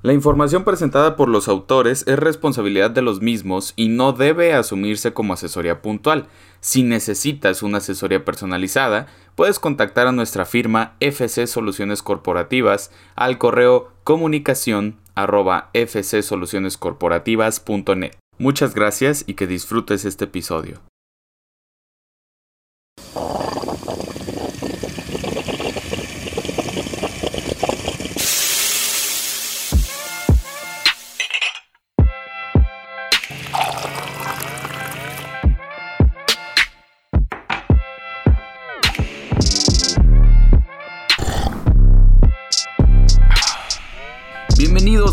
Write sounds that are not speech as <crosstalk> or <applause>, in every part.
La información presentada por los autores es responsabilidad de los mismos y no debe asumirse como asesoría puntual. Si necesitas una asesoría personalizada, puedes contactar a nuestra firma FC Soluciones Corporativas al correo comunicación. Muchas gracias y que disfrutes este episodio.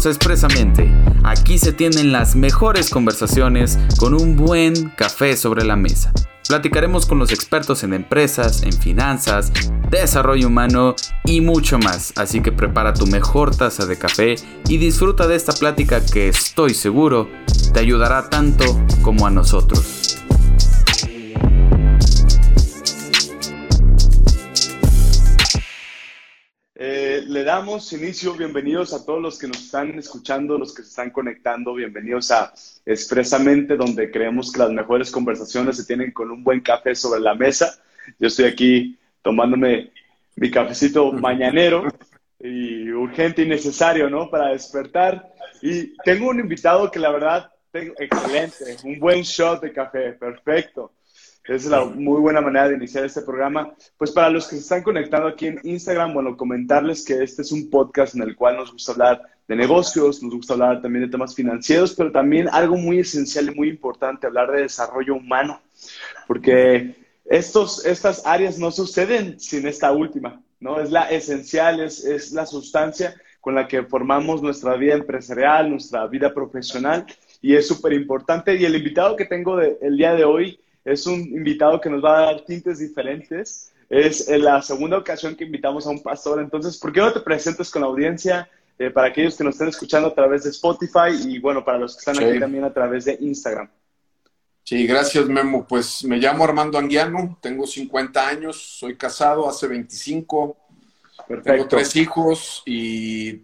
Expresamente. Aquí se tienen las mejores conversaciones con un buen café sobre la mesa. Platicaremos con los expertos en empresas, en finanzas, desarrollo humano y mucho más. Así que prepara tu mejor taza de café y disfruta de esta plática que estoy seguro te ayudará tanto como a nosotros. Le damos inicio. Bienvenidos a todos los que nos están escuchando, los que se están conectando. Bienvenidos a Expresamente, donde creemos que las mejores conversaciones se tienen con un buen café sobre la mesa. Yo estoy aquí tomándome mi cafecito <laughs> mañanero y urgente y necesario, ¿no? Para despertar. Y tengo un invitado que la verdad, tengo, excelente, un buen shot de café, perfecto. Es la muy buena manera de iniciar este programa. Pues para los que se están conectando aquí en Instagram, bueno, comentarles que este es un podcast en el cual nos gusta hablar de negocios, nos gusta hablar también de temas financieros, pero también algo muy esencial y muy importante, hablar de desarrollo humano, porque estos, estas áreas no suceden sin esta última, ¿no? Es la esencial, es, es la sustancia con la que formamos nuestra vida empresarial, nuestra vida profesional, y es súper importante. Y el invitado que tengo el día de hoy es un invitado que nos va a dar tintes diferentes. Es la segunda ocasión que invitamos a un pastor. Entonces, ¿por qué no te presentes con la audiencia eh, para aquellos que nos estén escuchando a través de Spotify y, bueno, para los que están aquí también a través de Instagram? Sí, gracias, Memo. Pues me llamo Armando Anguiano, tengo 50 años, soy casado hace 25, tengo tres hijos y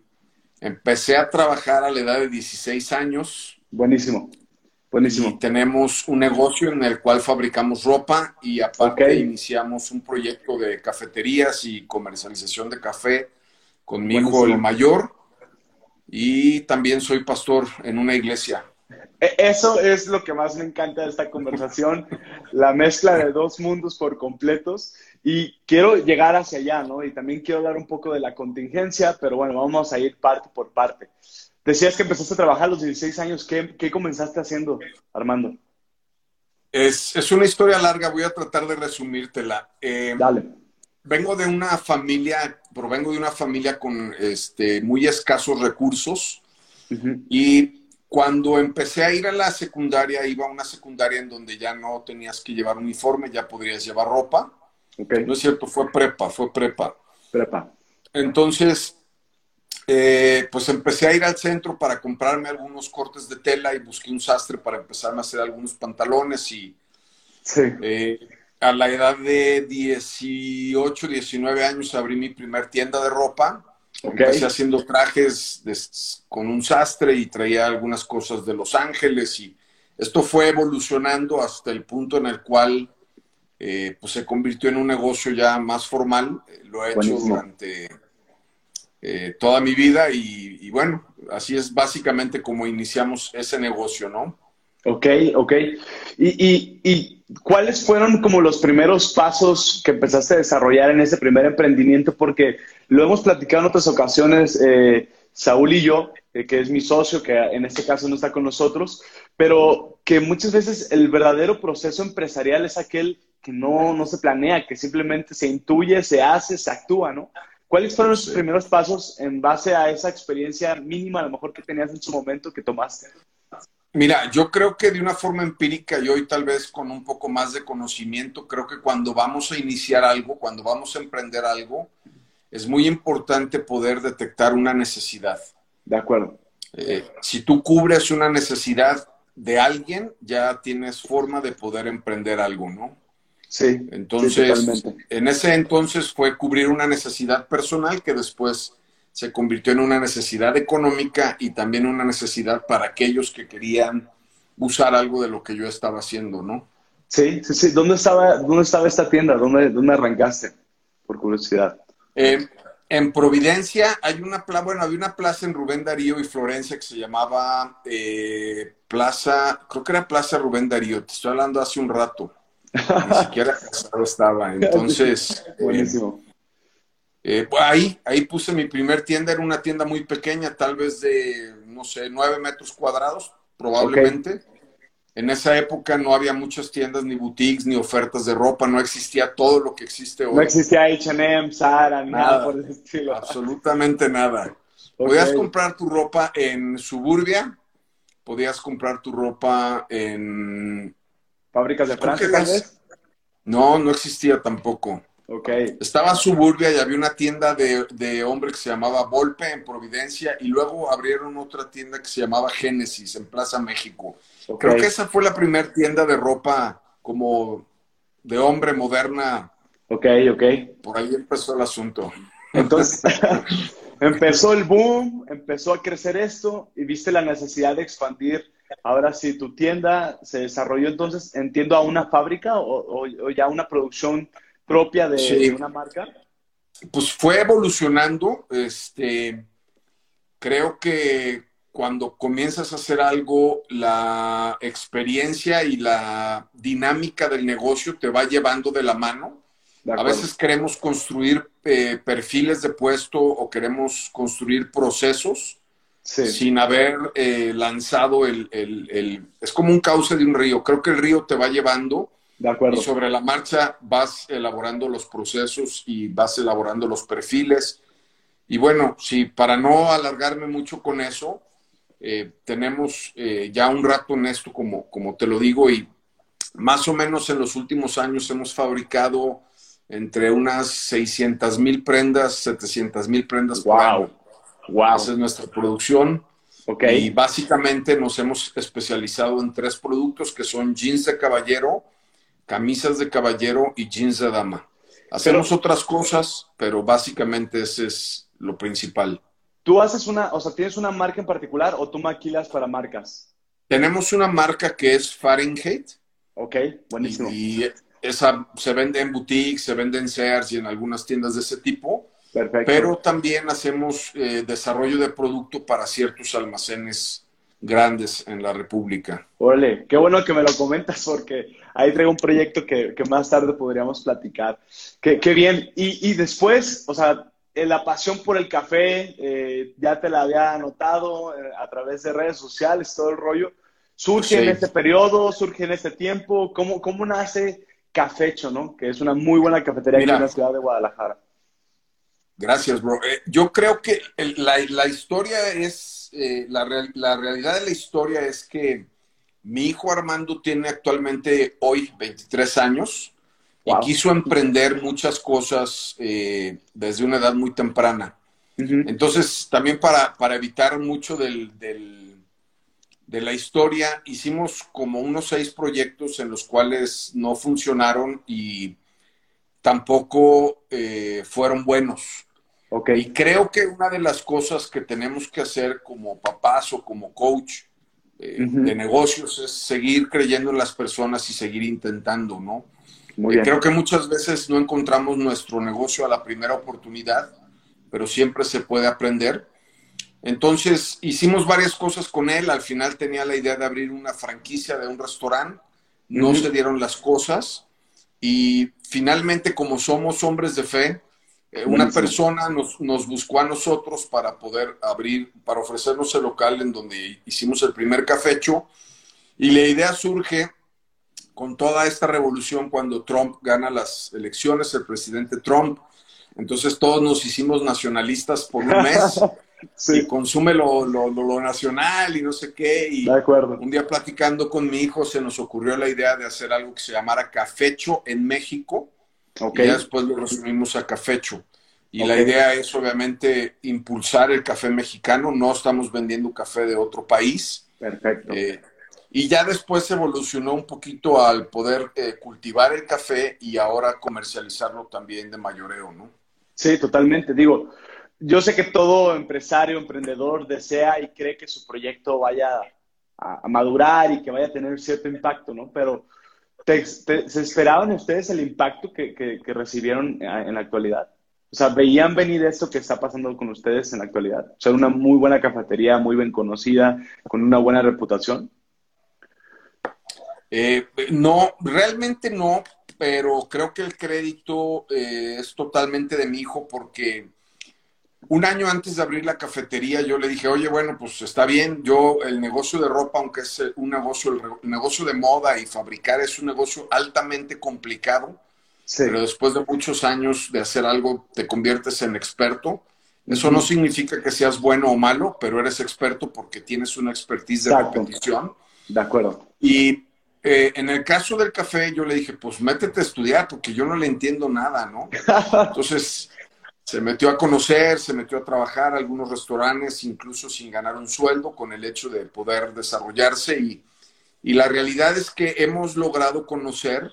empecé a trabajar a la edad de 16 años. Buenísimo. Buenísimo. tenemos un negocio en el cual fabricamos ropa y aparte iniciamos un proyecto de cafeterías y comercialización de café con mi hijo el mayor y también soy pastor en una iglesia. E, eso es lo que más me encanta de esta conversación, la mezcla de dos mundos por completos y quiero llegar hacia allá, ¿no? Y también quiero hablar un poco de la contingencia, pero bueno, vamos a ir parte por parte. Decías que empezaste a trabajar a los 16 años. ¿Qué, comenzaste haciendo, Armando? Es, una historia larga, voy a tratar de resumírtela. Eh, Dale. Vengo de una familia, provengo de una familia con este, muy escasos recursos y cuando empecé a ir a la secundaria, iba a una secundaria en donde ya no tenías que llevar uniforme, ya podrías llevar ropa. No es cierto, fue prepa, fue prepa. Prepa. Entonces, eh, pues empecé a ir al centro para comprarme algunos cortes de tela y busqué un sastre para empezarme a hacer algunos pantalones y eh, a la edad de 18, 19 años abrí mi primer tienda de ropa. Empecé haciendo trajes con un sastre y traía algunas cosas de Los Ángeles y esto fue evolucionando hasta el punto en el cual eh, pues se convirtió en un negocio ya más formal. Lo he hecho durante eh, toda mi vida y, bueno, así es básicamente como iniciamos ese negocio, ¿no? Ok, ok. ¿Y, y, cuáles fueron como los primeros pasos que empezaste a desarrollar en ese primer emprendimiento? Porque lo hemos platicado en otras ocasiones, eh, Saúl y yo, eh, que es mi socio, que en este caso no está con nosotros, pero que muchas veces el verdadero proceso empresarial es aquel que no, no se planea, que simplemente se intuye, se hace, se actúa, ¿no? ¿Cuáles fueron los primeros pasos en base a esa experiencia mínima, a lo mejor que tenías en su momento que tomaste? Mira, yo creo que de una forma empírica y hoy tal vez con un poco más de conocimiento, creo que cuando vamos a iniciar algo, cuando vamos a emprender algo, es muy importante poder detectar una necesidad. De acuerdo. Eh, si tú cubres una necesidad de alguien, ya tienes forma de poder emprender algo, ¿no? Sí. Entonces, en ese entonces fue cubrir una necesidad personal que después se convirtió en una necesidad económica y también una necesidad para aquellos que querían usar algo de lo que yo estaba haciendo, ¿no? Sí, sí, sí. ¿Dónde estaba, dónde estaba esta tienda? ¿Dónde, dónde arrancaste? Por curiosidad. Eh, en Providencia hay una plaza, bueno, había una plaza en Rubén Darío y Florencia que se llamaba eh, Plaza, creo que era Plaza Rubén Darío, te estoy hablando hace un rato. Ni siquiera casado estaba. <laughs> Entonces, buenísimo. Eh, ahí, ahí puse mi primer tienda, era una tienda muy pequeña, tal vez de, no sé, nueve metros cuadrados, probablemente. En esa época no había muchas tiendas, ni boutiques, ni ofertas de ropa, no existía todo lo que existe hoy. No existía H&M, Zara, nada, por ese estilo. Absolutamente nada. Podías comprar tu ropa en Suburbia, podías comprar tu ropa en... ¿Fábricas de Francia, tal vez? No, no existía tampoco. Okay. Estaba Suburbia y había una tienda de, de, hombre que se llamaba Volpe en Providencia y luego abrieron otra tienda que se llamaba Génesis en Plaza México. Creo que esa fue la primera tienda de ropa como de hombre moderna. Ok, ok. Por ahí empezó el asunto. Entonces, <laughs> <laughs> empezó el boom, empezó a crecer esto y viste la necesidad de expandir. Ahora sí, tu tienda se desarrolló entonces, entiendo, a una fábrica o, o ya una producción propia de, una marca? Pues fue evolucionando. Este, creo que cuando comienzas a hacer algo, la experiencia y la dinámica del negocio te va llevando de la mano. a veces queremos construir eh, perfiles de puesto o queremos construir procesos sin haber eh, lanzado el, el, Es como un cauce de un río. Creo que el río te va llevando acuerdo. Y sobre la marcha vas elaborando los procesos y vas elaborando los perfiles. Y bueno, sí, para no alargarme mucho con eso, eh, tenemos eh, ya un rato en esto, como, como te lo digo, y más o menos en los últimos años hemos fabricado entre unas 600 mil prendas, 700 mil prendas wow. por año. Wow. Esa es nuestra producción. Okay. Y básicamente nos hemos especializado en tres productos que son jeans de caballero, camisas de caballero y jeans de dama. Hacemos otras cosas, pero básicamente ese es lo principal. ¿Tú haces una, o sea, tienes una marca en particular o tú maquilas para marcas? Tenemos una marca que es Fahrenheit. Ok, buenísimo. Y, esa se vende en boutiques, se vende en Sears y en algunas tiendas de ese tipo. Perfecto. Pero también hacemos eh, desarrollo de producto para ciertos almacenes grandes en la República. Órale, qué bueno que me lo comentas porque ahí traigo un proyecto que, más tarde podríamos platicar. Qué, bien. Y, después, o sea, eh, la pasión por el café, eh, ya te la había anotado eh, a través de redes sociales, todo el rollo. ¿Surge en este periodo? ¿Surge en este tiempo? ¿Cómo, cómo nace Cafecho, no? Que es una muy buena cafetería aquí en la ciudad de Guadalajara. Gracias, bro. yo creo que la, la historia es eh, la, realidad de la historia es que mi hijo Armando tiene actualmente hoy 23 años y quiso emprender muchas cosas eh, desde una edad muy temprana. Entonces, también para, evitar mucho del, de la historia, hicimos como unos seis proyectos en los cuales no funcionaron y tampoco eh, fueron buenos. Okay. Y creo que una de las cosas que tenemos que hacer como papás o como coach eh, de negocios es seguir creyendo en las personas y seguir intentando, ¿no? Muy eh, creo que muchas veces no encontramos nuestro negocio a la primera oportunidad, pero siempre se puede aprender. Entonces hicimos varias cosas con él. Al final tenía la idea de abrir una franquicia de un restaurante. No se dieron las cosas. Y finalmente, como somos hombres de fe, eh, una persona nos, nos, buscó a nosotros para poder abrir, para ofrecernos el local en donde hicimos el primer cafecho. Y la idea surge con toda esta revolución cuando Trump gana las elecciones, el presidente Trump. Entonces todos nos hicimos nacionalistas por un mes. <laughs> Y consume lo, lo, lo, nacional y no sé qué. Y de acuerdo. un día platicando con mi hijo se nos ocurrió la idea de hacer algo que se llamara Cafecho en México Okay. Y después lo resumimos a Cafecho. Y la idea es obviamente impulsar el café mexicano. No estamos vendiendo café de otro país. Perfecto. Eh, y ya después evolucionó un poquito al poder eh, cultivar el café y ahora comercializarlo también de mayoreo, ¿no? Sí, totalmente. Digo, yo sé que todo empresario, emprendedor desea y cree que su proyecto vaya a, madurar y que vaya a tener cierto impacto, ¿no? Pero ¿se esperaban ustedes el impacto que, que, recibieron en la actualidad? O sea, ¿veían venir esto que está pasando con ustedes en la actualidad? O sea, una muy buena cafetería, muy bien conocida, con una buena reputación. Eh, no, realmente no, pero creo que el crédito eh, es totalmente de mi hijo porque un año antes de abrir la cafetería yo le dije, oye, bueno, pues está bien, yo el negocio de ropa, aunque es un negocio, el negocio de moda y fabricar es un negocio altamente complicado, pero después de muchos años de hacer algo te conviertes en experto. Eso no significa que seas bueno o malo, pero eres experto porque tienes una expertise de repetición. De acuerdo. Y eh, en el caso del café, yo le dije, pues métete a estudiar porque yo no le entiendo nada, ¿no? <laughs> Entonces se metió a conocer, se metió a trabajar a algunos restaurantes, incluso sin ganar un sueldo, con el hecho de poder desarrollarse. Y, y la realidad es que hemos logrado conocer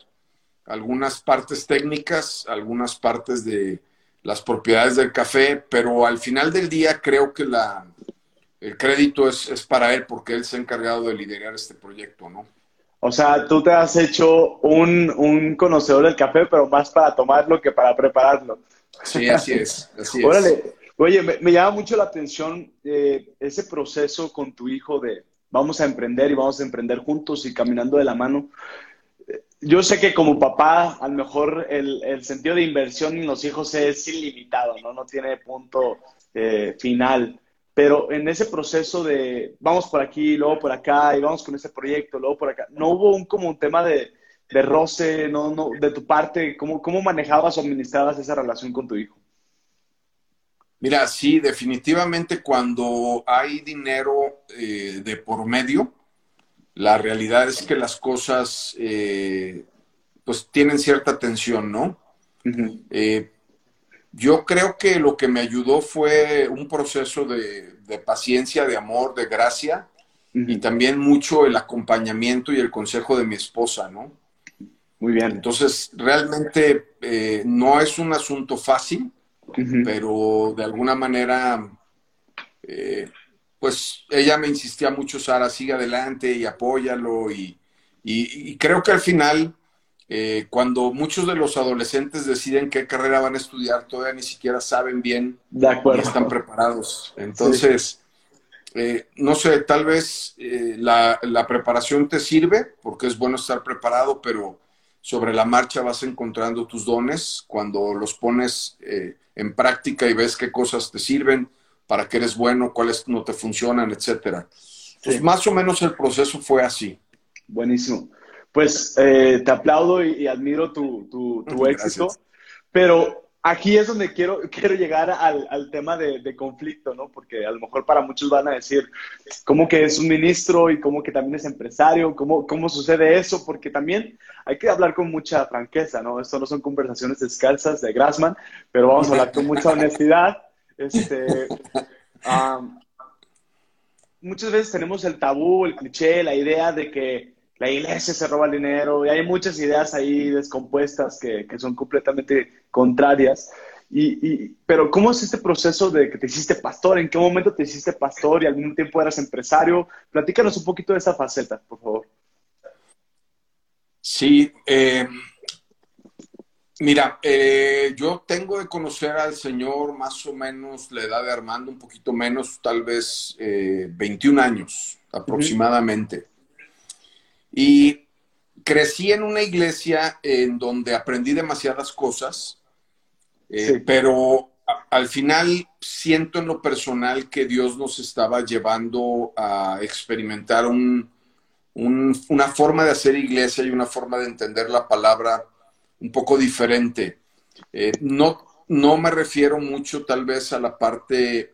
algunas partes técnicas, algunas partes de las propiedades del café, pero al final del día creo que la, el crédito es, es para él porque él se ha encargado de liderar este proyecto, ¿no? O sea, tú te has hecho un, un conocedor del café, pero más para tomarlo que para prepararlo. Sí, así es. Así Órale. Oye, me, llama mucho la atención eh, ese proceso con tu hijo de vamos a emprender y vamos a emprender juntos y caminando de la mano. Yo sé que como papá, a lo mejor el, el sentido de inversión en los hijos es ilimitado, ¿no? No tiene punto eh, final. Pero en ese proceso de vamos por aquí, luego por acá, y vamos con ese proyecto, luego por acá, ¿no hubo un, como un tema de, de roce, no, no, de tu parte? ¿Cómo, ¿Cómo manejabas o administrabas esa relación con tu hijo? Mira, sí, definitivamente cuando hay dinero eh, de por medio, la realidad es que las cosas eh, pues tienen cierta tensión, ¿no? Yo creo que lo que me ayudó fue un proceso de, paciencia, de amor, de gracia y también mucho el acompañamiento y el consejo de mi esposa, ¿no? Muy bien. Entonces, realmente eh, no es un asunto fácil, pero de alguna manera, eh, pues ella me insistía mucho, Sara, sigue adelante y apóyalo y creo que al final eh, cuando muchos de los adolescentes deciden qué carrera van a estudiar, todavía ni siquiera saben bien de acuerdo. y están preparados. Entonces, eh, no sé, tal vez eh, la, preparación te sirve, porque es bueno estar preparado, pero sobre la marcha vas encontrando tus dones cuando los pones en práctica y ves qué cosas te sirven, para qué eres bueno, cuáles no te funcionan, etcétera. Entonces, más o menos el proceso fue así. Buenísimo pues eh, te aplaudo y, admiro tu, tu, éxito, pero aquí es donde quiero, <laughs> quiero llegar al, tema de, conflicto, ¿no? Porque a lo mejor para muchos van a decir, ¿cómo que es un ministro y cómo que también es empresario? ¿Cómo, cómo sucede eso? Porque también hay que hablar con mucha franqueza, ¿no? Esto no son conversaciones descalzas de Grassman, pero vamos a hablar con mucha honestidad. Este, <laughs> muchas veces tenemos el tabú, el cliché, la idea de que la iglesia se roba el dinero y hay muchas ideas ahí descompuestas que, son completamente contrarias. Y, pero ¿cómo es este proceso de que te hiciste pastor? ¿En qué momento te hiciste pastor y al mismo tiempo eras empresario? Platícanos un poquito de esa faceta, por favor. Sí, eh, mira, eh, yo tengo de conocer al Señor más o menos la edad de Armando, un poquito menos, tal vez 21 eh, años aproximadamente. Y crecí en una iglesia en donde aprendí demasiadas cosas, eh, pero al final siento en lo personal que Dios nos estaba llevando a experimentar una forma de hacer iglesia y una forma de entender la palabra un poco diferente. Eh, no, no me refiero mucho tal vez a la parte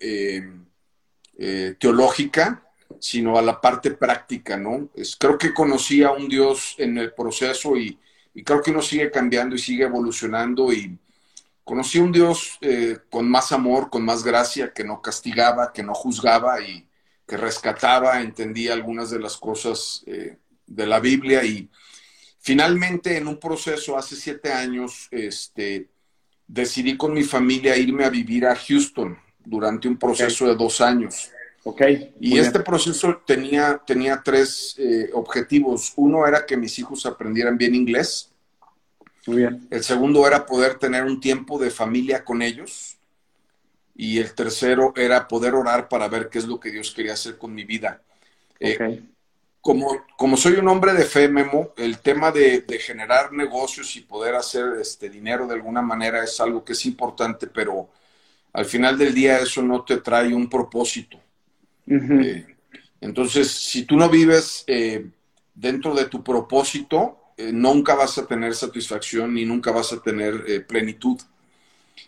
eh, teológica, sino a la parte práctica, ¿no? Es, creo que conocí a un Dios en el proceso y, creo que uno sigue cambiando y sigue evolucionando y conocí un Dios eh, con más amor, con más gracia, que no castigaba, que no juzgaba y que rescataba, entendía algunas de las cosas eh, de la Biblia y finalmente en un proceso hace siete años, este, decidí con mi familia irme a vivir a Houston, durante un proceso de dos años. Okay, y este proceso tenía, tenía tres eh, objetivos. Uno era que mis hijos aprendieran bien inglés. Muy bien. El segundo era poder tener un tiempo de familia con ellos. Y el tercero era poder orar para ver qué es lo que Dios quería hacer con mi vida. Eh, como, como soy un hombre de fe, Memo, el tema de, de, generar negocios y poder hacer este dinero de alguna manera es algo que es importante, pero al final del día eso no te trae un propósito. Eh, entonces, si tú no vives eh, dentro de tu propósito, eh, nunca vas a tener satisfacción ni nunca vas a tener plenitud.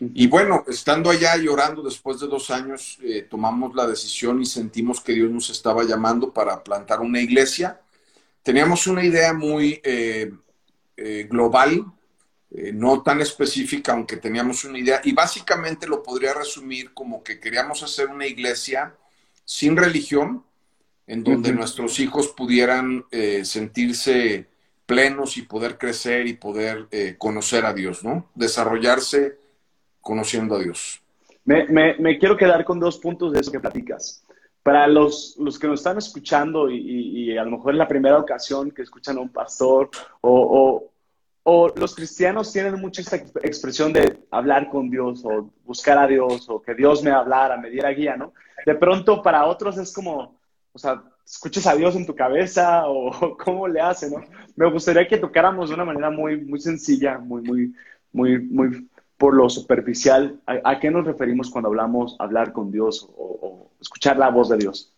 Y bueno, estando allá y orando después de dos años, tomamos la decisión y sentimos que Dios nos estaba llamando para plantar una iglesia. Teníamos una idea muy global, no tan específica, aunque teníamos una idea, y básicamente lo podría resumir como que queríamos hacer una iglesia sin religión, en donde nuestros hijos pudieran eh, sentirse plenos y poder crecer y poder eh, conocer a Dios, ¿no? Desarrollarse conociendo a Dios. Me, quiero quedar con dos puntos de eso que platicas. Para los, los que nos están escuchando y, a lo mejor es la primera ocasión que escuchan a un pastor o, o los cristianos tienen mucha esta expresión de hablar con Dios o buscar a Dios o que Dios me hablara, me diera guía, ¿no? De pronto para otros es como, o sea, escuchas a Dios en tu cabeza o <laughs> cómo le hace, ¿no? Me gustaría que tocáramos de una manera muy, muy sencilla, muy, muy, muy, muy por lo superficial. ¿A, qué nos referimos cuando hablamos hablar con Dios o, o escuchar la voz de Dios?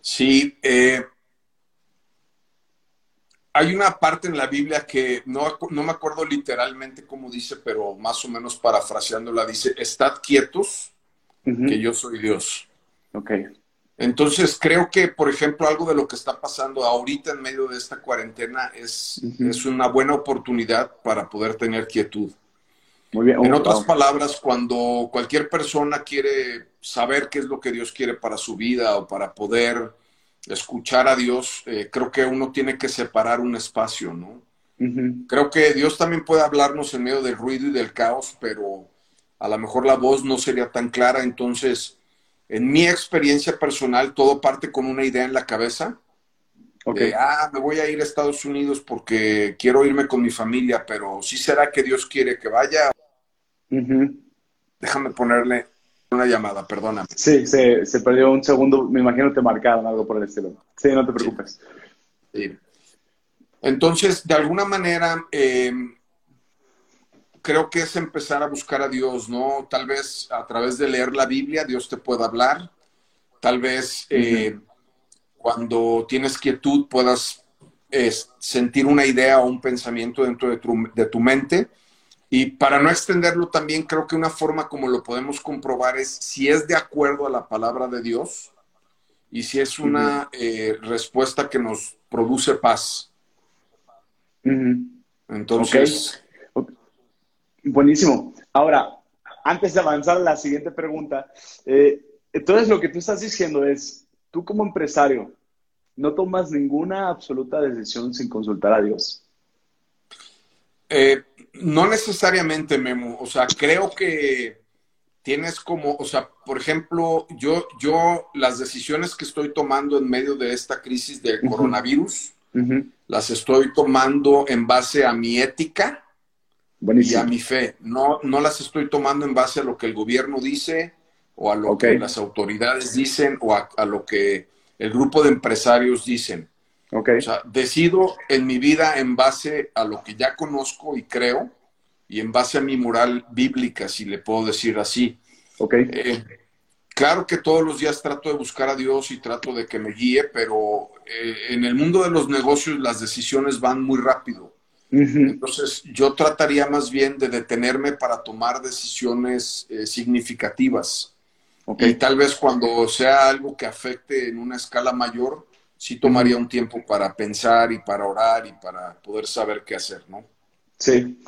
Sí, eh, hay una parte en la Biblia que no, no, me acuerdo literalmente cómo dice, pero más o menos parafraseándola, dice, estad quietos, que yo soy Dios. Ok. Entonces, creo que, por ejemplo, algo de lo que está pasando ahorita en medio de esta cuarentena es, es una buena oportunidad para poder tener quietud. Muy bien. En otras palabras, cuando cualquier persona quiere saber qué es lo que Dios quiere para su vida o para poder escuchar a Dios, eh, creo que uno tiene que separar un espacio, ¿no? Creo que Dios también puede hablarnos en medio del ruido y del caos, pero a lo mejor la voz no sería tan clara. Entonces, en mi experiencia personal, todo parte con una idea en la cabeza. Okay. ah, me voy a ir a Estados Unidos porque quiero irme con mi familia, pero ¿sí será que Dios quiere que vaya? Déjame ponerle una llamada, perdóname. Sí, se, se, perdió un segundo, me imagino te marcaron algo por el estilo. Sí, no te preocupes. Sí. Entonces, de alguna manera, eh, creo que es empezar a buscar a Dios, ¿no? Tal vez a través de leer la Biblia Dios te pueda hablar. Tal vez eh, cuando tienes quietud puedas eh, sentir una idea o un pensamiento dentro de tu, de tu mente y para no extenderlo también, creo que una forma como lo podemos comprobar es si es de acuerdo a la palabra de Dios y si es una eh, respuesta que nos produce paz. Entonces. Buenísimo. Ahora, antes de avanzar a la siguiente pregunta, eh, entonces lo que tú estás diciendo es, tú como empresario, no tomas ninguna absoluta decisión sin consultar a Dios. Eh, no necesariamente, Memo. O sea, creo que tienes como, o sea, por ejemplo, yo, yo las decisiones que estoy tomando en medio de esta crisis del coronavirus, las estoy tomando en base a mi ética y a mi fe. No, no las estoy tomando en base a lo que el gobierno dice o a lo que las autoridades dicen o a, a lo que el grupo de empresarios dicen. Okay. O sea, decido en mi vida en base a lo que ya conozco y creo y en base a mi moral bíblica, si le puedo decir así. Okay. Eh, claro que todos los días trato de buscar a Dios y trato de que me guíe, pero eh, en el mundo de los negocios las decisiones van muy rápido. Entonces, yo trataría más bien de detenerme para tomar decisiones eh, significativas. Okay. Y tal vez cuando sea algo que afecte en una escala mayor, sí tomaría un tiempo para pensar y para orar y para poder saber qué hacer, ¿no? Sí.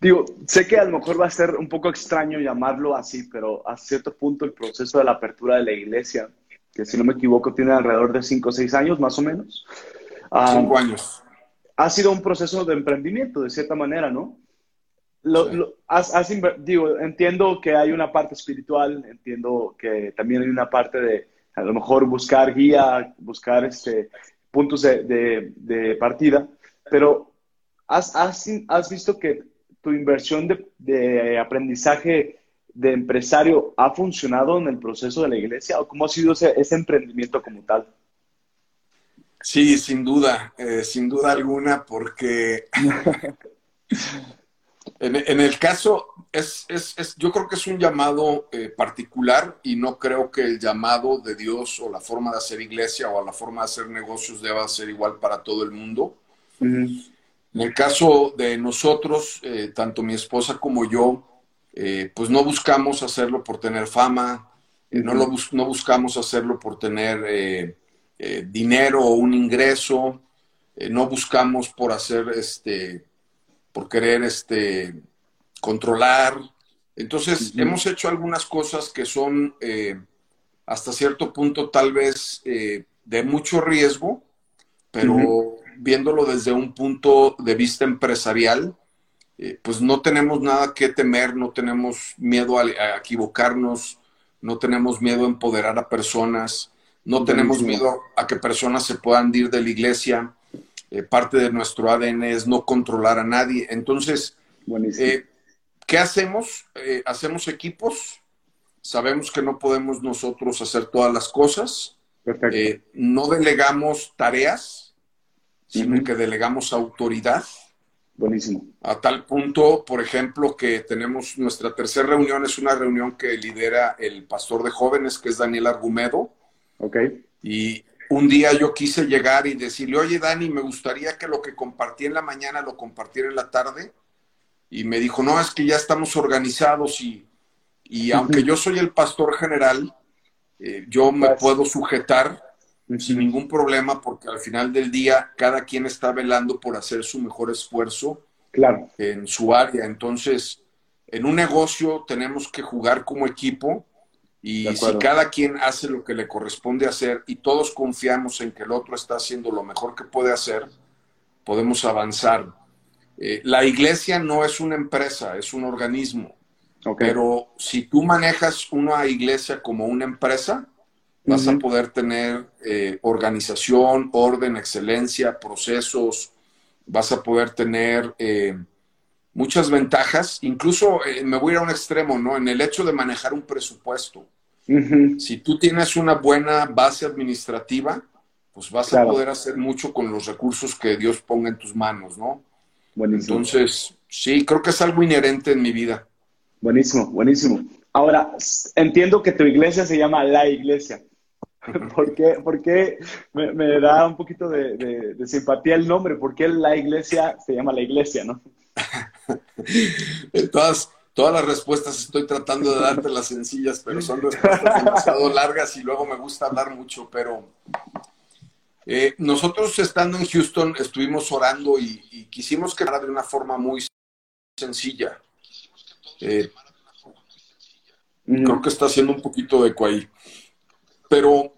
Digo, sé que a lo mejor va a ser un poco extraño llamarlo así, pero a cierto punto el proceso de la apertura de la iglesia, que si no me equivoco tiene alrededor de cinco o seis años más o menos. Cinco años. Ha sido un proceso de emprendimiento, de cierta manera, ¿no? digo, entiendo que hay una parte espiritual, entiendo que también hay una parte de a lo mejor buscar guía, buscar este, puntos de, de, partida, pero ¿has, has, has, visto que tu inversión de, de, aprendizaje de empresario ha funcionado en el proceso de la iglesia o cómo ha sido ese, ese emprendimiento como tal? Sí, sin duda, eh, sin duda alguna, porque <laughs> en, el caso, es, es, es, yo creo que es un llamado eh, particular y no creo que el llamado de Dios o la forma de hacer iglesia o la forma de hacer negocios deba ser igual para todo el mundo. En el caso de nosotros, eh, tanto mi esposa como yo, pues no buscamos hacerlo por tener fama, no, lo no buscamos hacerlo por tener eh, dinero o un ingreso, eh, no buscamos por hacer, este, por querer este, controlar. Entonces, hemos hecho algunas cosas que son eh, hasta cierto punto tal vez de mucho riesgo, pero viéndolo desde un punto de vista empresarial, pues no tenemos nada que temer, no tenemos miedo a, a, equivocarnos, no tenemos miedo a empoderar a personas. No tenemos miedo a que personas se puedan ir de la iglesia. Eh, parte de nuestro ADN es no controlar a nadie. Entonces, eh, ¿qué hacemos? Eh, hacemos equipos. Sabemos que no podemos nosotros hacer todas las cosas. no delegamos tareas, sino que delegamos autoridad. Buenísimo. A tal punto, por ejemplo, que tenemos nuestra tercera reunión, es una reunión que lidera el pastor de jóvenes, que es Daniel Argumedo. Ok. Y un día yo quise llegar y decirle, oye Dani, me gustaría que lo que compartí en la mañana lo compartiera en la tarde. Y me dijo, no, es que ya estamos organizados y, y aunque yo soy el pastor general, eh, yo me puedo sujetar sin ningún problema porque al final del día cada quien está velando por hacer su mejor esfuerzo claro. en su área. Entonces, en un negocio tenemos que jugar como equipo y si cada quien hace lo que le corresponde hacer y todos confiamos en que el otro está haciendo lo mejor que puede hacer, podemos avanzar. Eh, la iglesia no es una empresa, es un organismo. Pero si tú manejas una iglesia como una empresa, vas a poder tener eh, organización, orden, excelencia, procesos, vas a poder tener eh, muchas ventajas, incluso eh, me voy a ir a un extremo, ¿no? En el hecho de manejar un presupuesto. Si tú tienes una buena base administrativa, pues vas a poder hacer mucho con los recursos que Dios ponga en tus manos, ¿no? Buenísimo. Entonces, sí, creo que es algo inherente en mi vida. Buenísimo, buenísimo. Ahora, entiendo que tu iglesia se llama La Iglesia. <laughs> ¿Por qué, por qué me, da un poquito de, de, simpatía el nombre? ¿Por qué la iglesia se llama la iglesia, no? <laughs> todas, todas las respuestas estoy tratando de darte las sencillas, pero son respuestas demasiado largas y luego me gusta hablar mucho, pero eh, nosotros estando en Houston estuvimos orando y, quisimos que de una forma muy sencilla. Eh, creo que está haciendo un poquito de eco ahí. Pero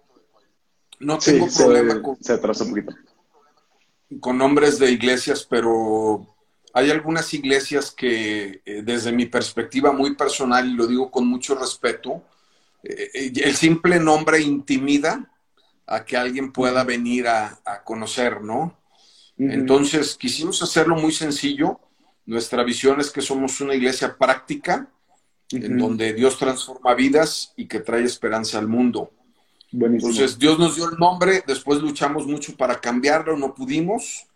no tengo problema con, se atrasó un poquito. con nombres de iglesias, pero hay algunas iglesias que eh, desde mi perspectiva muy personal, y lo digo con mucho respeto, eh, eh, el simple nombre intimida a que alguien pueda venir a, conocer, ¿no? Entonces, quisimos hacerlo muy sencillo. Nuestra visión es que somos una iglesia práctica, en donde Dios transforma vidas y que trae esperanza al mundo. Entonces, Dios nos dio el nombre, después luchamos mucho para cambiarlo, no pudimos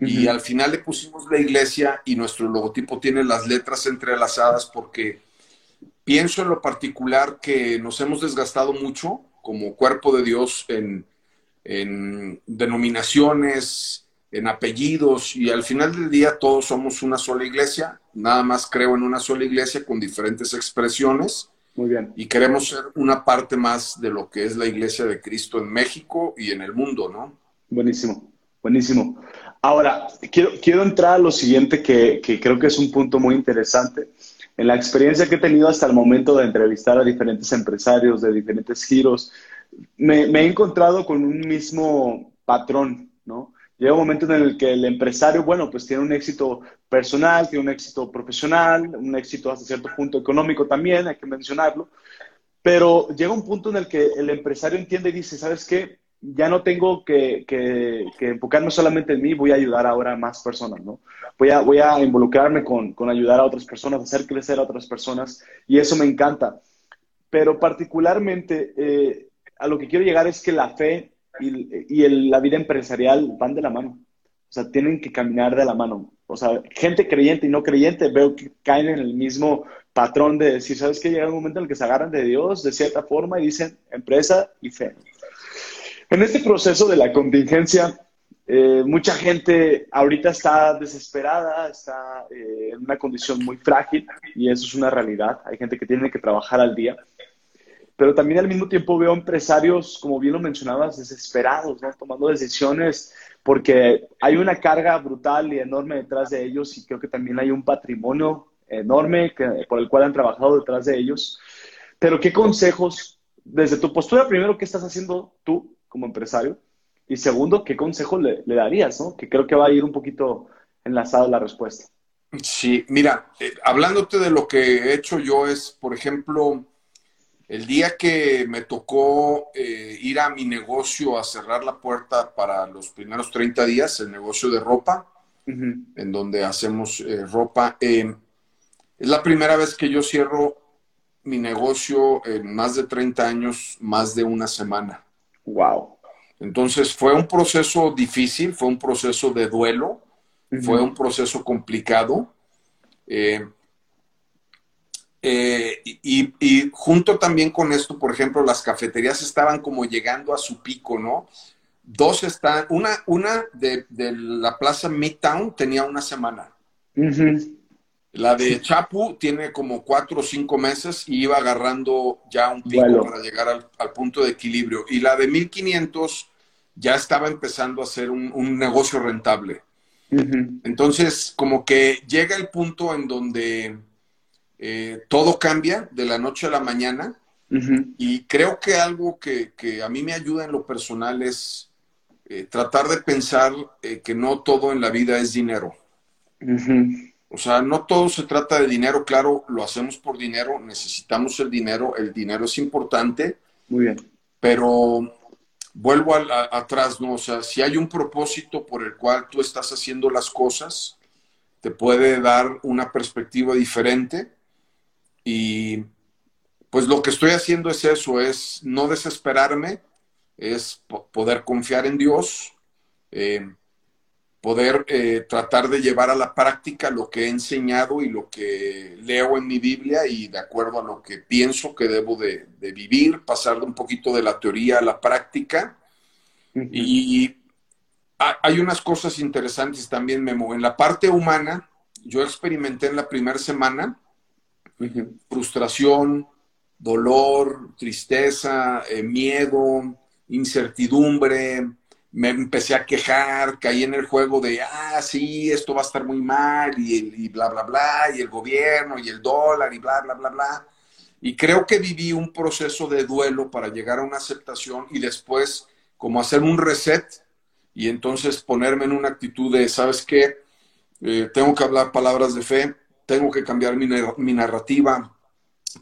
y al final le pusimos la iglesia y nuestro logotipo tiene las letras entrelazadas porque pienso en lo particular que nos hemos desgastado mucho como cuerpo de Dios en, en denominaciones, en apellidos y al final del día todos somos una sola iglesia, nada más creo en una sola iglesia con diferentes expresiones. Muy bien. Y queremos ser una parte más de lo que es la iglesia de Cristo en México y en el mundo, ¿no? Buenísimo, buenísimo. Ahora, quiero, quiero entrar a lo siguiente que, creo que es un punto muy interesante. En la experiencia que he tenido hasta el momento de entrevistar a diferentes empresarios de diferentes giros, me, he encontrado con un mismo patrón, ¿no? Llega un momento en el que el empresario, bueno, pues tiene un éxito personal, tiene un éxito profesional, un éxito hasta cierto punto económico también, hay que mencionarlo, pero llega un punto en el que el empresario entiende y dice, ¿sabes qué? Ya no tengo que, que, enfocarme solamente en mí, voy a ayudar ahora a más personas, ¿no? Voy a, voy a involucrarme con, con ayudar a otras personas, hacer crecer a otras personas, y eso me encanta. Pero particularmente, eh, a lo que quiero llegar es que la fe y, la vida empresarial van de la mano. O sea, tienen que caminar de la mano. O sea, gente creyente y no creyente veo que caen en el mismo patrón de decir, ¿sabes qué? Llega un momento en el que se agarran de Dios de cierta forma y dicen empresa y fe. En este proceso de la contingencia, eh, mucha gente ahorita está desesperada, está eh, en una condición muy frágil y eso es una realidad. Hay gente que tiene que trabajar al día pero también al mismo tiempo veo empresarios, como bien lo mencionabas, desesperados, tomando decisiones porque hay una carga brutal y enorme detrás de ellos y creo que también hay un patrimonio enorme que, por el cual han trabajado detrás de ellos. Pero ¿qué consejos, desde tu postura, primero, qué estás haciendo tú como empresario? Y segundo, ¿qué consejo le, darías? ¿no? Que creo que va a ir un poquito enlazado la respuesta. Sí, mira, eh, hablándote de lo que he hecho yo es, por ejemplo, el día que me tocó eh, ir a mi negocio a cerrar la puerta para los primeros 30 días, el negocio de ropa, en donde hacemos eh, ropa, eh, es la primera vez que yo cierro mi negocio en más de 30 años, más de una semana. Wow. Entonces fue un proceso difícil, fue un proceso de duelo, fue un proceso complicado. Eh, y, junto también con esto, por ejemplo, las cafeterías estaban como llegando a su pico, ¿no? Dos están, una, una de, la plaza Midtown tenía una semana. La de Chapu tiene como cuatro o cinco meses y iba agarrando ya un pico para llegar al, punto de equilibrio. Y la de 1500 ya estaba empezando a ser un, negocio rentable. Entonces, como que llega el punto en donde eh, todo cambia de la noche a la mañana y creo que algo que, a mí me ayuda en lo personal es eh, tratar de pensar eh, que no todo en la vida es dinero. O sea, no todo se trata de dinero, claro, lo hacemos por dinero, necesitamos el dinero, el dinero es importante. Muy bien. Pero vuelvo atrás, ¿no? O sea, si hay un propósito por el cual tú estás haciendo las cosas, te puede dar una perspectiva diferente y pues lo que estoy haciendo es eso, es no desesperarme, es poder confiar en Dios, eh, poder eh, tratar de llevar a la práctica lo que he enseñado y lo que leo en mi Biblia y de acuerdo a lo que pienso que debo de, vivir, pasar un poquito de la teoría a la práctica. Y hay unas cosas interesantes también, Memo. En la parte humana, yo experimenté en la primera semana frustración, dolor, tristeza, eh, miedo, incertidumbre. Me empecé a quejar, caí en el juego de, ah, sí, esto va a estar muy mal, y, bla, bla, bla, y el gobierno, y el dólar, y bla, bla, bla, bla. Y creo que viví un proceso de duelo para llegar a una aceptación y después como hacer un reset y entonces ponerme en una actitud de, ¿sabes qué? Eh, tengo que hablar palabras de fe, tengo que cambiar mi, narrativa,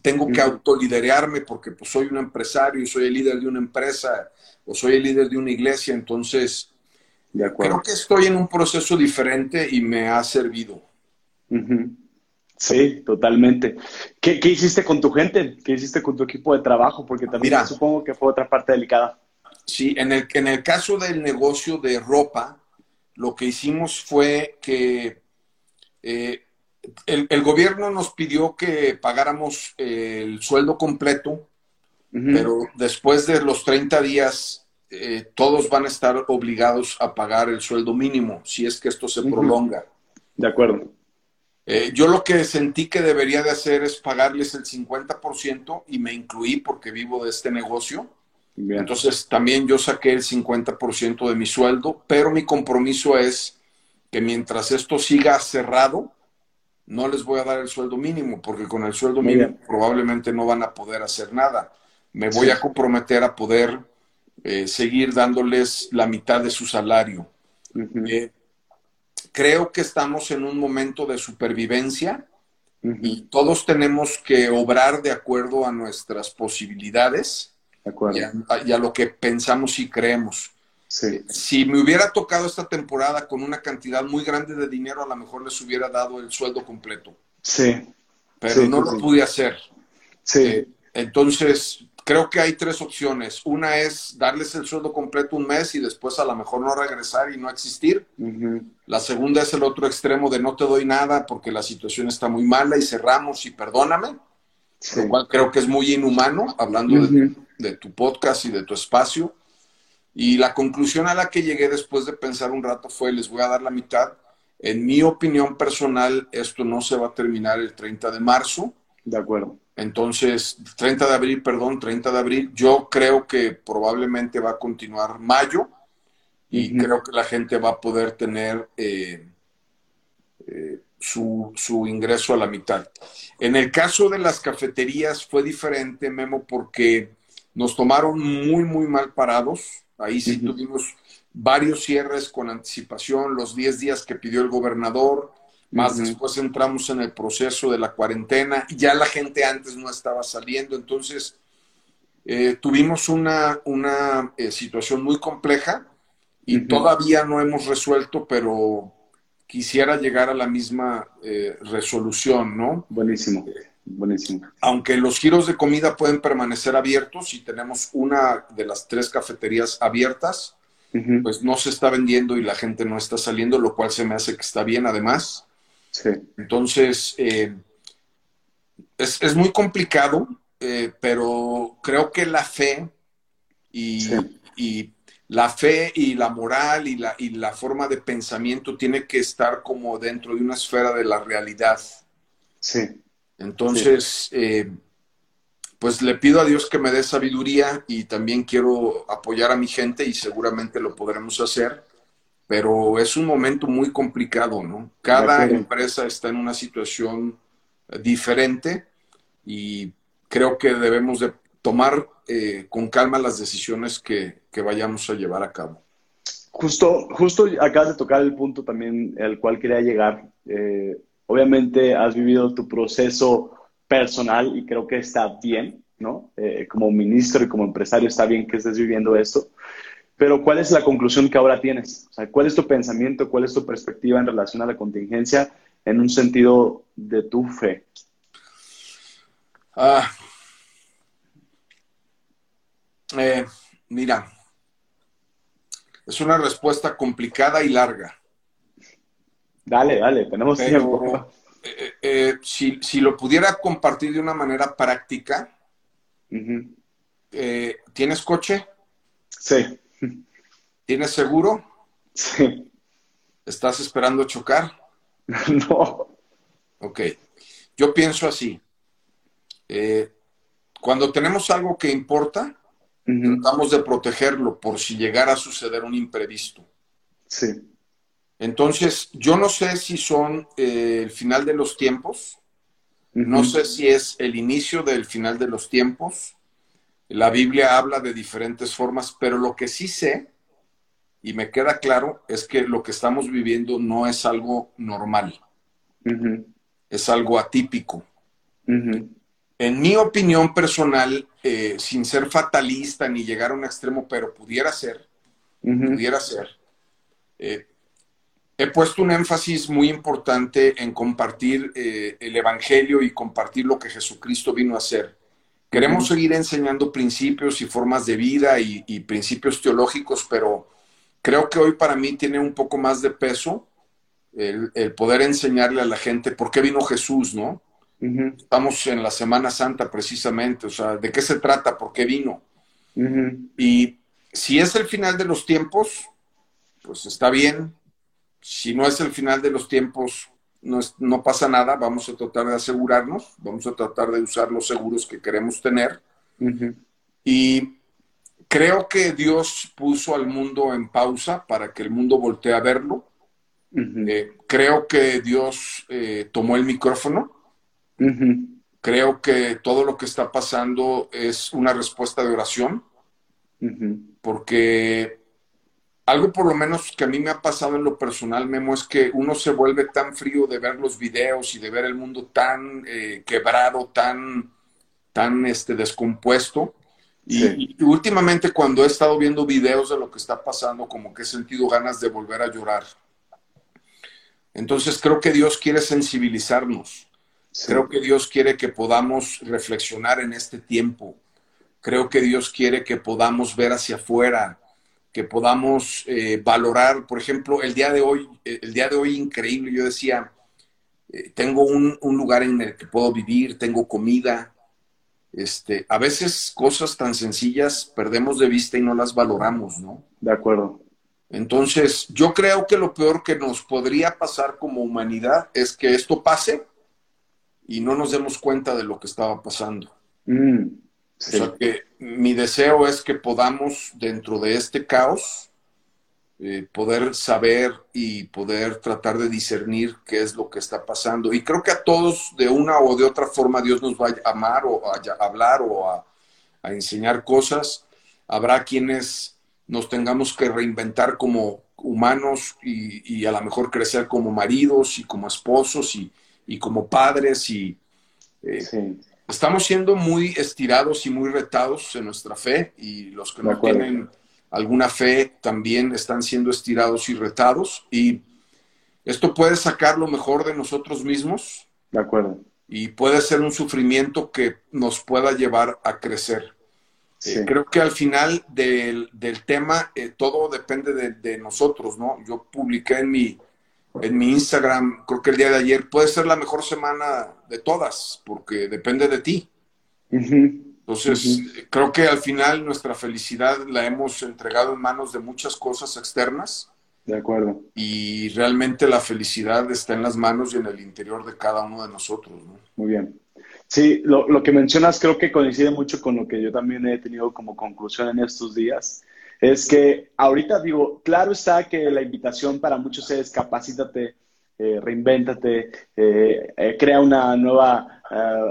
tengo que autoliderearme porque pues, soy un empresario y soy el líder de una empresa o soy el líder de una iglesia, entonces creo que estoy en un proceso diferente y me ha servido. Sí, totalmente. ¿Qué, hiciste con tu gente? ¿Qué hiciste con tu equipo de trabajo? Porque también supongo que fue otra parte delicada. Sí, en el, en el caso del negocio de ropa, lo que hicimos fue que eh, el, gobierno nos pidió que pagáramos el sueldo completo, pero después de los 30 días, eh, todos van a estar obligados a pagar el sueldo mínimo si es que esto se prolonga. De acuerdo. Eh, yo lo que sentí que debería de hacer es pagarles el 50% y me incluí porque vivo de este negocio. Entonces también yo saqué el 50% de mi sueldo, pero mi compromiso es que mientras esto siga cerrado, no les voy a dar el sueldo mínimo, porque con el sueldo mínimo probablemente no van a poder hacer nada. Me voy a comprometer a poder eh, seguir dándoles la mitad de su salario. Eh, creo que estamos en un momento de supervivencia y todos tenemos que obrar de acuerdo a nuestras posibilidades y, a, lo que pensamos y creemos. Si me hubiera tocado esta temporada con una cantidad muy grande de dinero, a lo mejor les hubiera dado el sueldo completo. Sí. Pero no lo pude hacer. Sí. Eh, entonces, creo que hay tres opciones. Una es darles el sueldo completo un mes y después a lo mejor no regresar y no existir. La segunda es el otro extremo de no te doy nada porque la situación está muy mala y cerramos y perdóname. Lo cual creo que es muy inhumano, hablando de, tu podcast y de tu espacio. Y la conclusión a la que llegué después de pensar un rato fue, les voy a dar la mitad. En mi opinión personal, esto no se va a terminar el 30 de marzo. De acuerdo. Entonces, 30 de abril, perdón, 30 de abril, yo creo que probablemente va a continuar mayo y creo que la gente va a poder tener eh, eh, su, su, ingreso a la mitad. En el caso de las cafeterías fue diferente, Memo, porque nos tomaron muy, muy mal parados. Ahí sí tuvimos varios cierres con anticipación, los 10 días que pidió el gobernador, más después entramos en el proceso de la cuarentena y ya la gente antes no estaba saliendo, entonces eh, tuvimos una, una eh, situación muy compleja y todavía no hemos resuelto, pero quisiera llegar a la misma eh, resolución, ¿no? Buenísimo, buenísimo. Aunque los giros de comida pueden permanecer abiertos y tenemos una de las tres cafeterías abiertas, pues no se está vendiendo y la gente no está saliendo, lo cual se me hace que está bien además. Entonces, eh, es, muy complicado, eh, pero creo que la fe y, la fe y la moral y la, y la forma de pensamiento tiene que estar como dentro de una esfera de la realidad. Sí. Entonces, eh, pues le pido a Dios que me dé sabiduría y también quiero apoyar a mi gente y seguramente lo podremos hacer pero es un momento muy complicado, ¿no? Cada empresa está en una situación eh, diferente y creo que debemos de tomar eh, con calma las decisiones que, vayamos a llevar a cabo. Justo, justo acabas de tocar el punto también al cual quería llegar. Eh, obviamente has vivido tu proceso personal y creo que está bien, ¿no? como ministro y como empresario está bien que estés viviendo esto. Pero ¿cuál es la conclusión que ahora tienes? O sea, ¿cuál es tu pensamiento, cuál es tu perspectiva en relación a la contingencia en un sentido de tu fe? Ah, eh, mira, es una respuesta complicada y larga. Dale, dale, tenemos tiempo. Eh, eh, si, lo pudiera compartir de una manera práctica, ¿tienes coche? Sí. ¿Tienes seguro? Sí. ¿Estás esperando chocar? <laughs> No. Ok. Yo pienso así. Eh, cuando tenemos algo que importa, tratamos de protegerlo por si llegara a suceder un imprevisto. Sí. Entonces, yo no sé si son eh, el final de los tiempos, no sé si es el inicio del final de los tiempos. La Biblia habla de diferentes formas, pero lo que sí sé y me queda claro es que lo que estamos viviendo no es algo normal, es algo atípico. En mi opinión personal, eh, sin ser fatalista ni llegar a un extremo, pero pudiera ser, pudiera ser, eh, he puesto un énfasis muy importante en compartir eh, el Evangelio y compartir lo que Jesucristo vino a hacer. Queremos seguir enseñando principios y formas de vida y principios teológicos, pero creo que hoy para mí tiene un poco más de peso el, poder enseñarle a la gente por qué vino Jesús, ¿no? Estamos en la Semana Santa precisamente, o sea, ¿de qué se trata? ¿Por qué vino? Y si es el final de los tiempos, pues está bien. Si no es el final de los tiempos, no, no pasa nada, vamos a tratar de asegurarnos, vamos a tratar de usar los seguros que queremos tener. Y creo que Dios puso al mundo en pausa para que el mundo voltee a verlo. Eh, creo que Dios eh, tomó el micrófono. Creo que todo lo que está pasando es una respuesta de oración, porque algo por lo menos que a mí me ha pasado en lo personal, Memo, es que uno se vuelve tan frío de ver los videos y de ver el mundo tan eh, quebrado, tan, tan este, descompuesto. Y, últimamente cuando he estado viendo videos de lo que está pasando, como que he sentido ganas de volver a llorar. Entonces creo que Dios quiere sensibilizarnos. Creo que Dios quiere que podamos reflexionar en este tiempo. Creo que Dios quiere que podamos ver hacia afuera, que podamos eh, valorar, por ejemplo, el día de hoy, el día de hoy increíble, yo decía, eh, tengo un, lugar en el que puedo vivir, tengo comida. Este, a veces cosas tan sencillas perdemos de vista y no las valoramos, ¿no? De acuerdo. Entonces, yo creo que lo peor que nos podría pasar como humanidad es que esto pase y no nos demos cuenta de lo que estaba pasando. Mm. O sea que mi deseo es que podamos, dentro de este caos, eh, poder saber y poder tratar de discernir qué es lo que está pasando. Y creo que a todos, de una o de otra forma, Dios nos va a amar o a, hablar o a, enseñar cosas. Habrá quienes nos tengamos que reinventar como humanos y, a lo mejor crecer como maridos y como esposos y, como padres y eh, estamos siendo muy estirados y muy retados en nuestra fe y los que no tienen alguna fe también están siendo estirados y retados y esto puede sacar lo mejor de nosotros mismos. De acuerdo. Y puede ser un sufrimiento que nos pueda llevar a crecer. Eh, creo que al final del, tema eh, todo depende de, de, nosotros, ¿no? Yo publiqué en mi, en mi Instagram, creo que el día de ayer, puede ser la mejor semana de todas, porque depende de ti. Entonces, creo que al final nuestra felicidad la hemos entregado en manos de muchas cosas externas. De acuerdo. Y realmente la felicidad está en las manos y en el interior de cada uno de nosotros. Muy bien. Sí, lo, lo que mencionas creo que coincide mucho con lo que yo también he tenido como conclusión en estos días es que ahorita digo, claro está que la invitación para muchos es capacítate, eh, reinvéntate, eh, eh, crea una nueva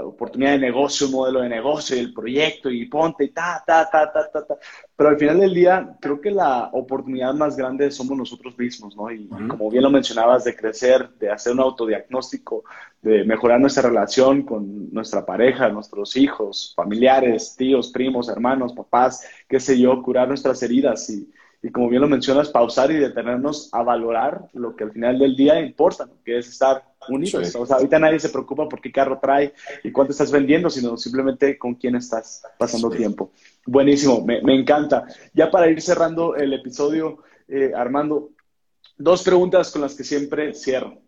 oportunidad de negocio, un modelo de negocio y el proyecto y ponte y ta, ta, ta, ta, ta, ta. Pero al final del día, creo que la oportunidad más grande somos nosotros mismos, ¿no? Y como bien lo mencionabas, de crecer, de hacer un autodiagnóstico, de mejorar nuestra relación con nuestra pareja, nuestros hijos, familiares, tíos, primos, hermanos, papás, qué sé yo, curar nuestras heridas y, y como bien lo mencionas, pausar y detenernos a valorar lo que al final del día importa, que es estar unidos. O sea, ahorita nadie se preocupa por qué carro trae y cuánto estás vendiendo, sino simplemente con quién estás pasando tiempo. Buenísimo, me, me, encanta. Ya para ir cerrando el episodio, eh, Armando, dos preguntas con las que siempre cierro.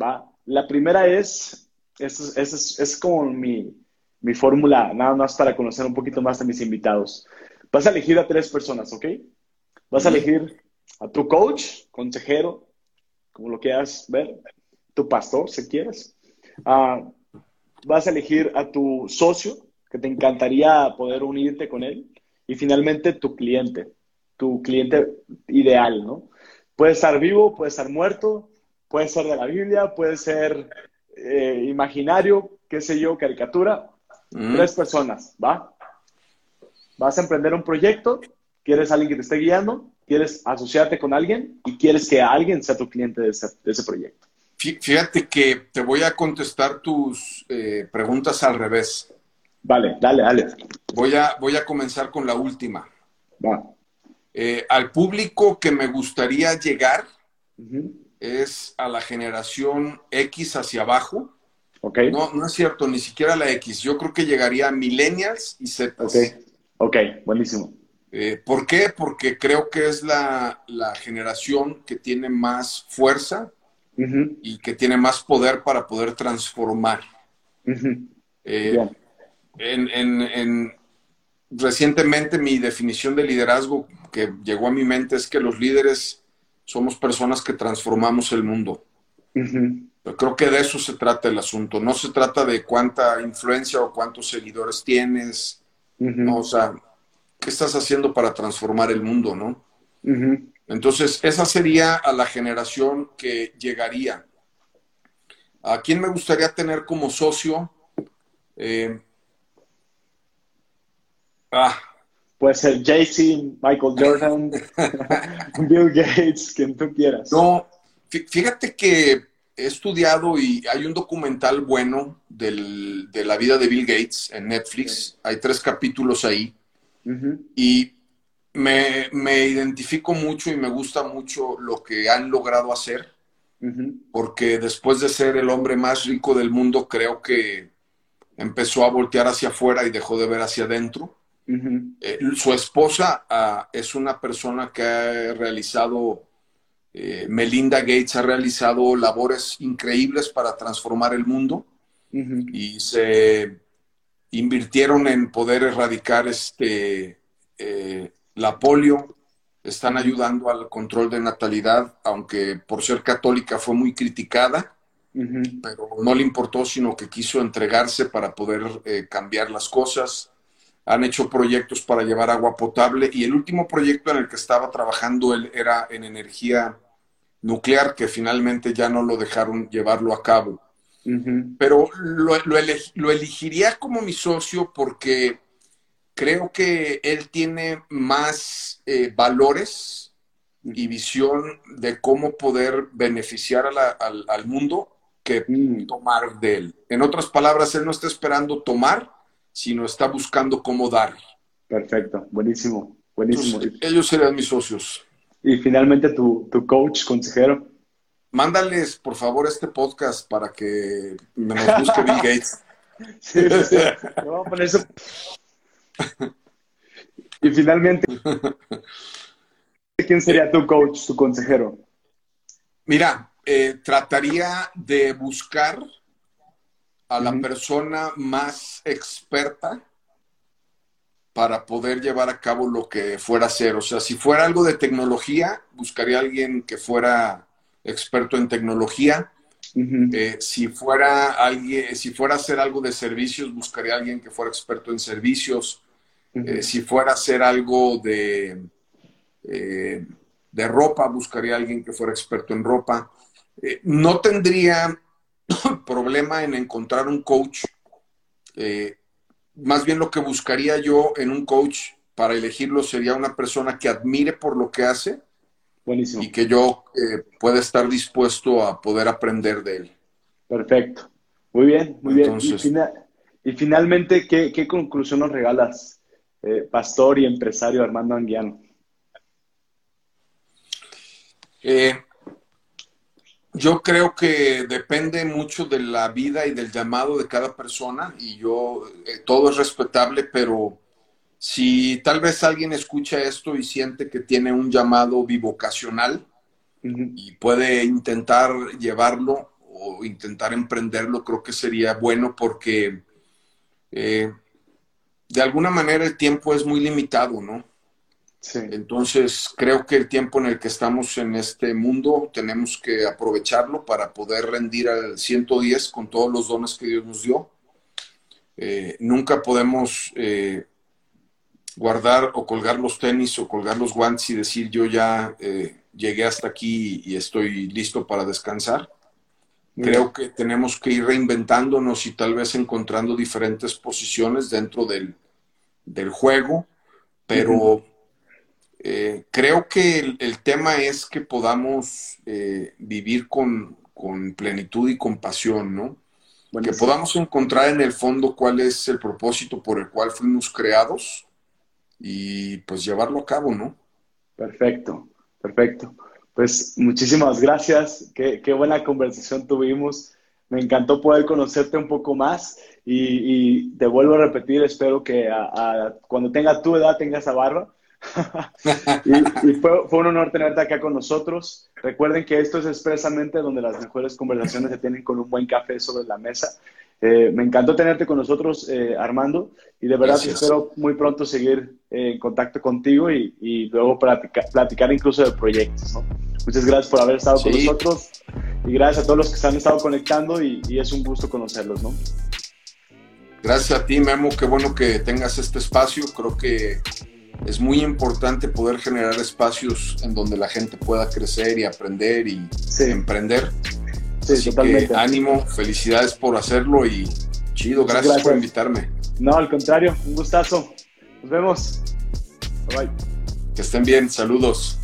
¿va? La primera es, es, es, es como mi, mi fórmula, nada más para conocer un poquito más a mis invitados. Vas a elegir a tres personas, ¿ok? Vas a elegir a tu coach, consejero, como lo quieras ver, tu pastor, si quieres. Ah, vas a elegir a tu socio, que te encantaría poder unirte con él. Y finalmente tu cliente, tu cliente ideal, ¿no? Puede estar vivo, puede estar muerto, puede ser de la Biblia, puede ser eh, imaginario, qué sé yo, caricatura. Tres personas, ¿va? Vas a emprender un proyecto quieres alguien que te esté guiando, quieres asociarte con alguien y quieres que alguien sea tu cliente de ese, proyecto. Fíjate que te voy a contestar tus eh, preguntas al revés. Vale, dale, dale. Voy a, voy a comenzar con la última. Va. Eh, al público que me gustaría llegar es a la generación X hacia abajo. Okay. No, no es cierto, ni siquiera la X. Yo creo que llegaría a millennials y Z. Ok, ok, buenísimo. Eh, ¿Por qué? Porque creo que es la, generación que tiene más fuerza y que tiene más poder para poder transformar. Eh, en, recientemente mi definición de liderazgo que llegó a mi mente es que los líderes somos personas que transformamos el mundo. creo que de eso se trata el asunto. No se trata de cuánta influencia o cuántos seguidores tienes. o sea, ¿qué estás haciendo para transformar el mundo, no? Entonces, esa sería a la generación que llegaría. ¿A quién me gustaría tener como socio? Eh, ah, Puede ser Jay-Z, Michael Jordan, <laughs> Bill Gates, quien tú quieras. No, fíjate que he estudiado y hay un documental bueno del, de la vida de Bill Gates en Netflix. Hay tres capítulos ahí. Y me, me, identifico mucho y me gusta mucho lo que han logrado hacer. Porque después de ser el hombre más rico del mundo, creo que empezó a voltear hacia afuera y dejó de ver hacia adentro. Eh, su esposa ah, es una persona que ha realizado, eh, Melinda Gates ha realizado labores increíbles para transformar el mundo y se invirtieron en poder erradicar este, eh, la polio, están ayudando al control de natalidad, aunque por ser católica fue muy criticada, pero no le importó, sino que quiso entregarse para poder cambiar las cosas han hecho proyectos para llevar agua potable y el último proyecto en el que estaba trabajando él era en energía nuclear, que finalmente ya no lo dejaron llevarlo a cabo. Pero lo, lo, elegiría como mi socio porque creo que él tiene más eh, valores y visión de cómo poder beneficiar al, al, mundo que mm. tomar de él. En otras palabras, él no está esperando tomar, sino está buscando cómo dar. Perfecto, buenísimo, buenísimo. ellos serían mis socios. Y finalmente tu, coach, consejero. Mándales, por favor, este podcast para que me nos busque Bill Gates. <laughs> Sí, a poner eso. Y finalmente, ¿quién sería tu coach, tu consejero? Mira, eh, trataría de buscar a la persona más experta para poder llevar a cabo lo que fuera a hacer. O sea, si fuera algo de tecnología, buscaría a alguien que fuera experto en tecnología. Eh, si fuera alguien, si fuera a hacer algo de servicios, buscaría a alguien que fuera experto en servicios. Eh, si fuera a hacer algo de, eh, de ropa, buscaría a alguien que fuera experto en ropa. no tendría <coughs> problema en encontrar un coach. Más bien lo que buscaría yo en un coach para elegirlo sería una persona que admire por lo que hace Buenísimo. y que yo eh, pueda estar dispuesto a poder aprender de él. Perfecto. Muy bien, muy bien. Y, finalmente, ¿qué, conclusión nos regalas, eh, pastor y empresario Armando Anguiano? Eh, yo creo que depende mucho de la vida y del llamado de cada persona y yo, eh, todo es respetable, pero si tal vez alguien escucha esto y siente que tiene un llamado bivocacional y puede intentar llevarlo o intentar emprenderlo, creo que sería bueno porque eh, de alguna manera el tiempo es muy limitado, ¿no? Entonces, creo que el tiempo en el que estamos en este mundo tenemos que aprovecharlo para poder rendir al 110 con todos los dones que Dios nos dio. Eh, nunca podemos eh, guardar o colgar los tenis o colgar los guantes y decir yo ya eh, llegué hasta aquí y estoy listo para descansar. Creo que tenemos que ir reinventándonos y tal vez encontrando diferentes posiciones dentro del, juego, pero eh, creo que el, tema es que podamos eh, vivir con, plenitud y compasión, ¿no? que podamos encontrar en el fondo cuál es el propósito por el cual fuimos creados y pues llevarlo a cabo, ¿no? Perfecto, perfecto. Pues muchísimas gracias, qué, buena conversación tuvimos. Me encantó poder conocerte un poco más y, te vuelvo a repetir, espero que cuando tenga tu edad tengas a barba <laughs> y, fue, un honor tenerte acá con nosotros. Recuerden que esto es expresamente donde las mejores conversaciones se tienen con un buen café sobre la mesa. Eh, me encantó tenerte con nosotros, eh, Armando, y de verdad espero muy pronto seguir eh, en contacto contigo y, luego platicar incluso de proyectos. Muchas gracias por haber estado con nosotros y gracias a todos los que se han estado conectando y, y es un gusto conocerlos. ¿no? Gracias a ti, Memo. Qué bueno que tengas este espacio. Creo que es muy importante poder generar espacios en donde la gente pueda crecer y aprender y emprender. Sí, Así que ánimo, felicidades por hacerlo y chido, gracias, por invitarme. No, al contrario, un gustazo. Nos vemos. Bye. Que estén bien, saludos.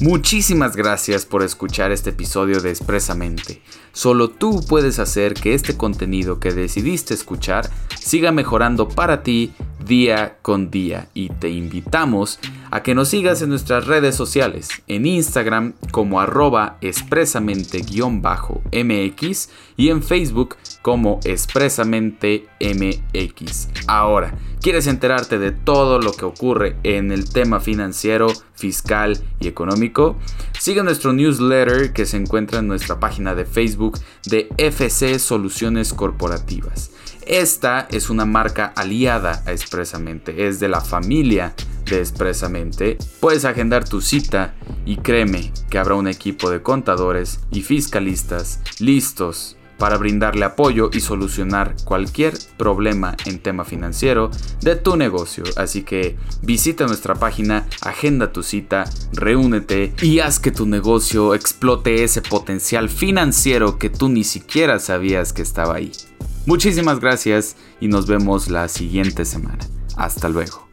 Muchísimas gracias por escuchar este episodio de Expresamente. Solo tú puedes hacer que este contenido que decidiste escuchar siga mejorando para ti día con día y te invitamos a que nos sigas en nuestras redes sociales, en Instagram como arroba expresamente-mx y en Facebook como expresamente mx. Ahora, ¿quieres enterarte de todo lo que ocurre en el tema financiero, fiscal y económico? Sigue nuestro newsletter que se encuentra en nuestra página de Facebook de FC Soluciones Corporativas. Esta es una marca aliada a Expresamente, es de la familia de Expresamente. Puedes agendar tu cita y créeme que habrá un equipo de contadores y fiscalistas listos para brindarle apoyo y solucionar cualquier problema en tema financiero de tu negocio. Así que visita nuestra página, agenda tu cita, reúnete y haz que tu negocio explote ese potencial financiero que tú ni siquiera sabías que estaba ahí. Muchísimas gracias y nos vemos la siguiente semana. Hasta luego.